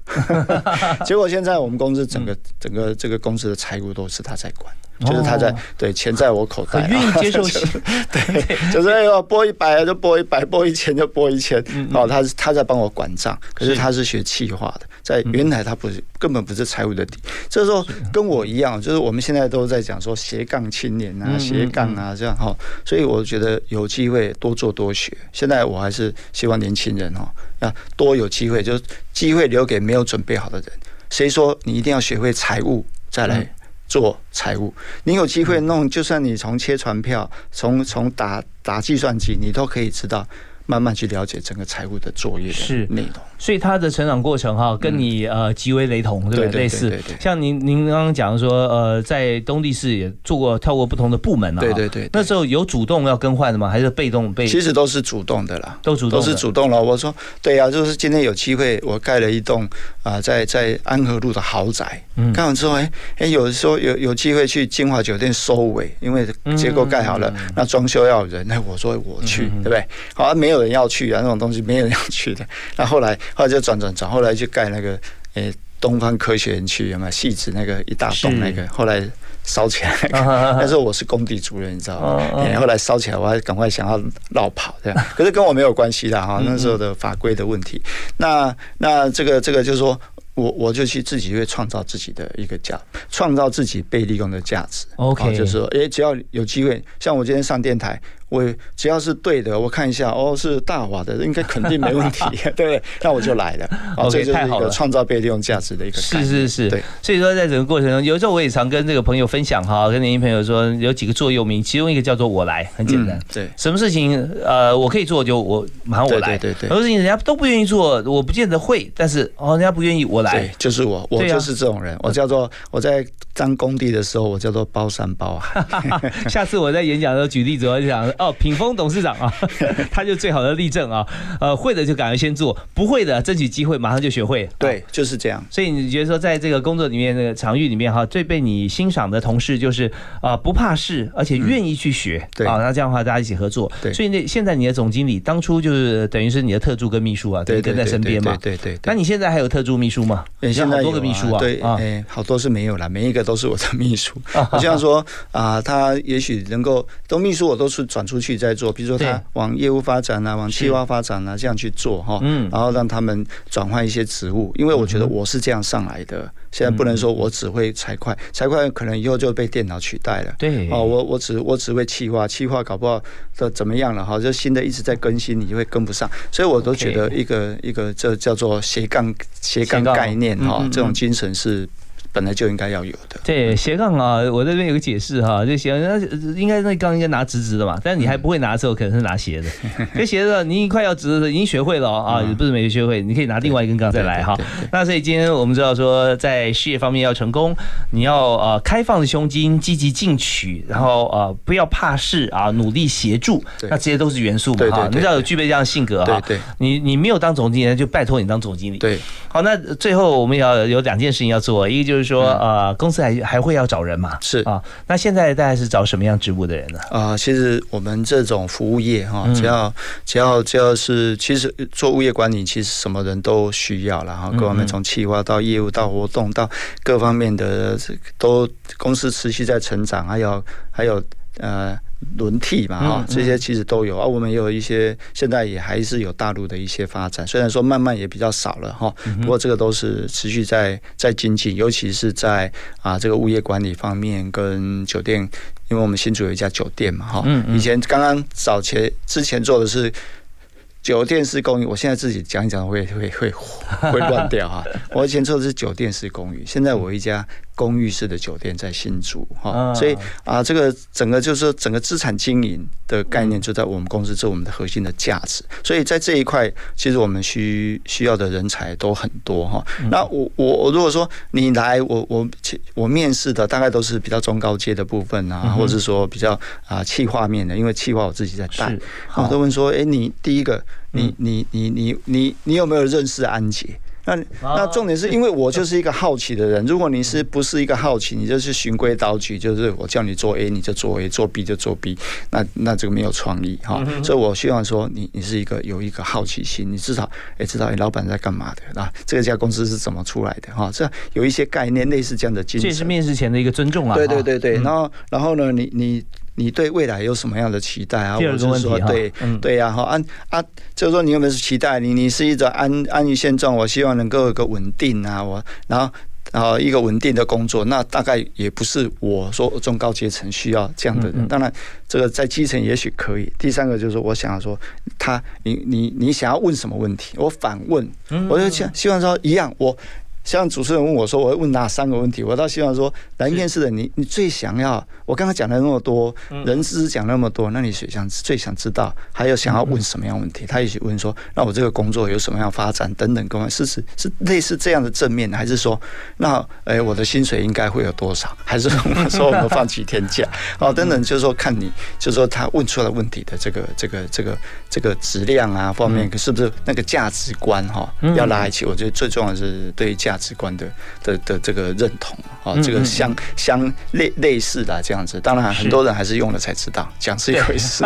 结果现在我们公司整个整个这个公司的财务都是他在管，就是他在对钱在我口袋啊，愿意接受 对，就是哎呦拨一百就拨一百，拨一千就拨一千，哦，他是他在帮我管账，可是他是学气化的，在原来他不是根本不是财务的底，这时候跟我一样，就是我们现在都在讲说斜杠青年啊，斜杠啊这样哈，所以我觉得有机会多做多学。现在我还是希望年轻人哦，要多有机会，就是机会留给没有准备好的人。谁说你一定要学会财务再来做财务？你有机会弄，就算你从切传票，从从打打计算机，你都可以知道，慢慢去了解整个财务的作业的是内容。所以他的成长过程哈，跟你呃极为雷同，对不对？对对类似像您您刚刚讲说，呃，在东地市也做过跳过不同的部门啊。对对对那时候有主动要更换的吗？还是被动被？其实都是主动的啦，都主动都是主动了。我说对呀、就是今天有机会，我盖了一栋啊、在在安和路的豪宅。嗯盖完之后，哎哎，有时候有有机会去金华酒店收尾，因为结构盖好了，嗯那装修要有人，那我说我去，对不对？好、啊，没有人要去啊，那种东西没有人要去的。那后来后来就转转转，后来就盖那个诶、东方科学园区有没有？戏子那个一大栋那个，后来。烧起来，那时候我是工地主任，你知道吗？后来烧起来，我还赶快想要绕跑这样，可是跟我没有关系的哈，嗯那时候的法规的问题。那那这个这个就是说。我我就去自己会创造自己的一个价，创造自己被利用的价值。OK 哦就是说，诶，只要有机会，像我今天上电台，我只要是对的，我看一下，哦，是大华的，应该肯定没问题，对不对？那我就来了。哦这就是一太好了个创造被利用价值的一个是。是是，对。所以说，在整个过程中，有时候我也常跟这个朋友分享哈，跟年轻朋友说，有几个座右铭，其中一个叫做“我来”，很简单。嗯对，什么事情呃，我可以做就我马上我来。对对很多事情人家都不愿意做，我不见得会，但是哦，人家不愿意，我来对，。就是我，我就是这种人，我叫做我在当工地的时候，我叫做包山包海。下次我在演讲的时候举例子，我就讲哦，品峰董事长啊，他就最好的例证啊。呃，会的就赶快先做，不会的争取机会，马上就学会。对，就是这样。所以你觉得说，在这个工作里面、那个场域里面哈，最被你欣赏的同事就是啊、不怕事，而且愿意去学。嗯对啊，那这样的话大家一起合作。对所以那现在你的总经理当初就是等于是你的特助跟秘书啊，对跟在身边嘛。对对对对。那你现在还有特助秘书吗？诶你好多个秘书啊。对，啊，哎，好多是没有了，每一个都是我的秘书。我这样说啊，他也许能够，都秘书我都是转出去再做，比如说他往业务发展啊，往计划发展啊，这样去做哈。嗯然后让他们转换一些职务，因为我觉得我是这样上来的。现在不能说我只会财会，财会可能以后就被电脑取代了。对哦，我我只我只会气化，气化搞不好的怎么样了哈？就新的一直在更新，你就会跟不上。所以我都觉得一个一个这叫做斜杠斜杠概念哈这种精神是本来就应该要有的。对斜杠啊，我这边有个解释哈，就斜杠那应该那杠应该拿直直的嘛，但是你还不会拿的时候，可能是拿斜的。这斜的你快要直的时候，已经学会了哦啊，也不是没学会，你可以拿另外一根杠再来哈。那所以今天我们知道说，在事业方面要成功，你要呃开放的胸襟，积极进取，然后呃不要怕事啊，努力协助，那这些都是元素嘛哈。对对对你只要有具备这样的性格哈，对对你你没有当总经理，那就拜托你当总经理。对，好，那最后我们也要有两件事情要做，一个就是说呃公司还还会要找人嘛，嗯是啊。那现在大概是找什么样职务的人呢？啊、其实我们这种服务业哈，嗯只要只要只要是，其实做物业管理，其实什么人都需要了哈，嗯各方面从企划到业务到活动到各方面的这都公司持续在成长，还有还有呃轮替嘛哈嗯，这些其实都有啊。我们也有一些现在也还是有大陆的一些发展，虽然说慢慢也比较少了哈，嗯不过这个都是持续在在精进，尤其是在啊这个物业管理方面跟酒店，因为我们新竹有一家酒店嘛哈以前刚刚早前之前做的是。酒店式公寓，我现在自己讲一讲会会会会乱掉哈。我以前做的是酒店式公寓，现在我一家公寓式的酒店在新竹哈，啊所以啊，这个整个就是说整个资产经营的概念就在我们公司，这我们的核心的价值。所以在这一块，其实我们需需要的人才都很多哈。那我我我如果说你来，我我其我面试的大概都是比较中高阶的部分啊，或者是说比较啊气画面的，因为气化我自己在带是，我都问说，哎，你第一个，你你你你你你有没有认识安杰？那那重点是因为我就是一个好奇的人，如果你是不是一个好奇，你就是循规蹈矩，就是我叫你做 A 你就做 A，做 B 就做 B，那那这个没有创意哈所以我希望说你你是一个有一个好奇心，你至少哎知道哎老板在干嘛的啊，这家公司是怎么出来的哈，这有一些概念类似这样的精这也是。面试前的一个尊重啊。对哈对对对，嗯然后然后呢，你你你对未来有什么样的期待啊？第二个或者是说问题哈对嗯对呀哈安啊，就是说你有没有期待？你你是一种安安于现状，我希望能够有个稳定啊，我然后。然后一个稳定的工作，那大概也不是我说中高阶层需要这样的人。嗯嗯当然，这个在基层也许可以。第三个就是我想要说，他你你你想要问什么问题，我反问，嗯我就希希望说一样，我像主持人问我说，我会问哪三个问题？我倒希望说，来面试的你，你最想要，我刚刚讲了那么多，嗯。人事讲那么多，那你最想最想知道，还有想要问什么样问题？他也许问说，那我这个工作有什么样发展等等，各方面是是是类似这样的正面，还是说，那哎我的薪水应该会有多少？还是说我们放几天假？哦，等等，就是说看你，就是说他问出来问题的这个这个这个这个质量啊方面，是不是那个价值观哈嗯要拉一起？我觉得最重要的是对价值观的的的这个认同啊嗯，这个嗯相相类类似的这样子。当然，很多人还是用了才知道，讲是一回事。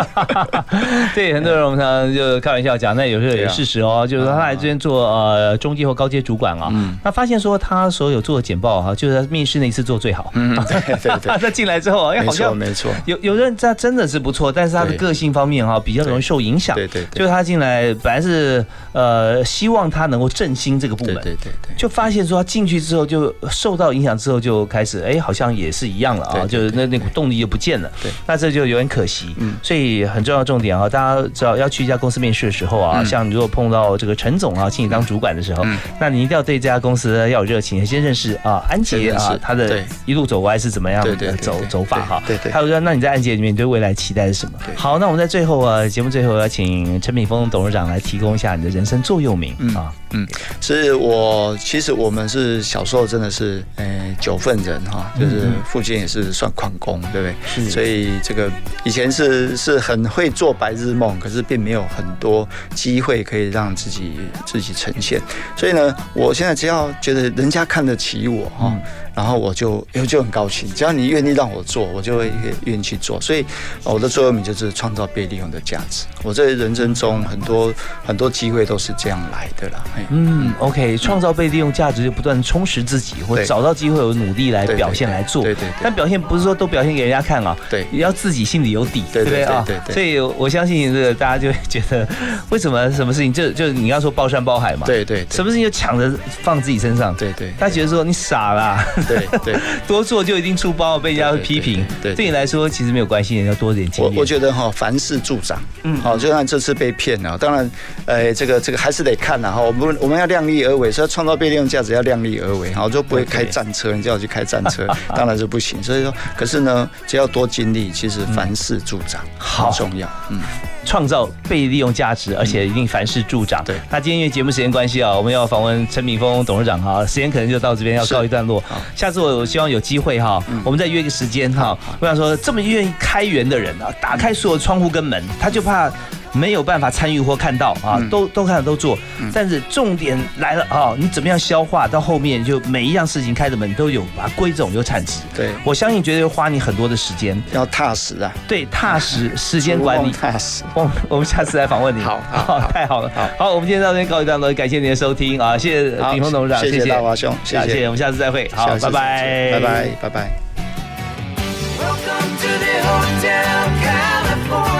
对，很多人我们常常就开玩笑讲，那有时候也事实哦，就是说他来这边做呃中阶或高阶主管啊，那发现说他所有做的简报哈，就是他面试那一次做最好，嗯，对对对，他进来之后，哎，好像错没错，有有人他真的是不错，但是他的个性方面哈比较容易受影响。对对对。就是他进来本来是呃希望他能够振兴这个部门，对对对对，就发现说他进去之后就受到影响之后就开始哎好像也是一样了啊，就是那那股动力就不见了。对，那这就有点可惜。嗯，所以很重要的重点啊，大家知道要去一家公司面试的时候啊，嗯像你如果碰到这个陈总啊，请你当主管的时候，那你一定要对这家公司要有热情，先认识啊安杰啊他的一路走过来是怎么样的走走法哈。对对对还有说，那你在安杰里面你对未来期待是什么？好，那我们在最后啊，节目最后要请陈敏峰董事长来提供一下你的人生座右铭啊。嗯，是我其实我们是小时候真的是，呃，九份人哈，就是嗯父亲也是算矿工，对不对？是所以这个以前是是很会做白日梦，可是并没有很多机会可以让自己自己呈现。所以呢，我现在只要觉得人家看得起我哈。然后我就我就很高兴，只要你愿意让我做，我就会愿意去做。所以呃我的座右铭就是创造被利用的价值。我在人生中很多很多机会都是这样来的啦。哎嗯，OK，创造被利用价值，就不断充实自己，或者找到机会，有努力来表现来做。对对对但表现不是说都表现给人家看啊，对，也要自己心里有底，对对不对啊？对对对所以我相信这个大家就会觉得，为什么什么事情就就你要说包山包海嘛？对对，什么事情就抢着放自己身上？对对，他觉得说你傻啦，对对，多做就一定出包，被人家批评。对对你来说其实没有关系，你要多点经验。我我觉得哈，凡事助长，嗯，好，就算这次被骗了，当然，呃，这个这个还是得看啦哈，我们我们要量力而为，所以创造被利用价值要量力而为，好，就不会开战车，你叫我去开战车，当然是不行。所以说，可是呢，只要多经历，其实凡事助长好重要，嗯。创造被利用价值，而且一定凡事助长。对，那今天因为节目时间关系啊，我们要访问陈敏峰董事长哈，时间可能就到这边要告一段落。下次我希望有机会哈，我们再约个时间哈。我想说，这么愿意开源的人啊，打开所有窗户跟门，他就怕。没有办法参与或看到啊，都都看都做，但是重点来了啊，你怎么样消化到后面，就每一样事情开的门都有把它归总有产值。对，我相信绝对会花你很多的时间，要踏实啊。对，踏实 时间管理，踏实。我们我们下次来访问你。好，好，太好了。好，好我们今天到这边告一段落，感谢您的收听啊，谢谢炳峰董事长，谢谢大华兄，谢谢，我们下次再会。好，拜拜，拜拜，拜拜。Welcome to the Hotel Cal. California.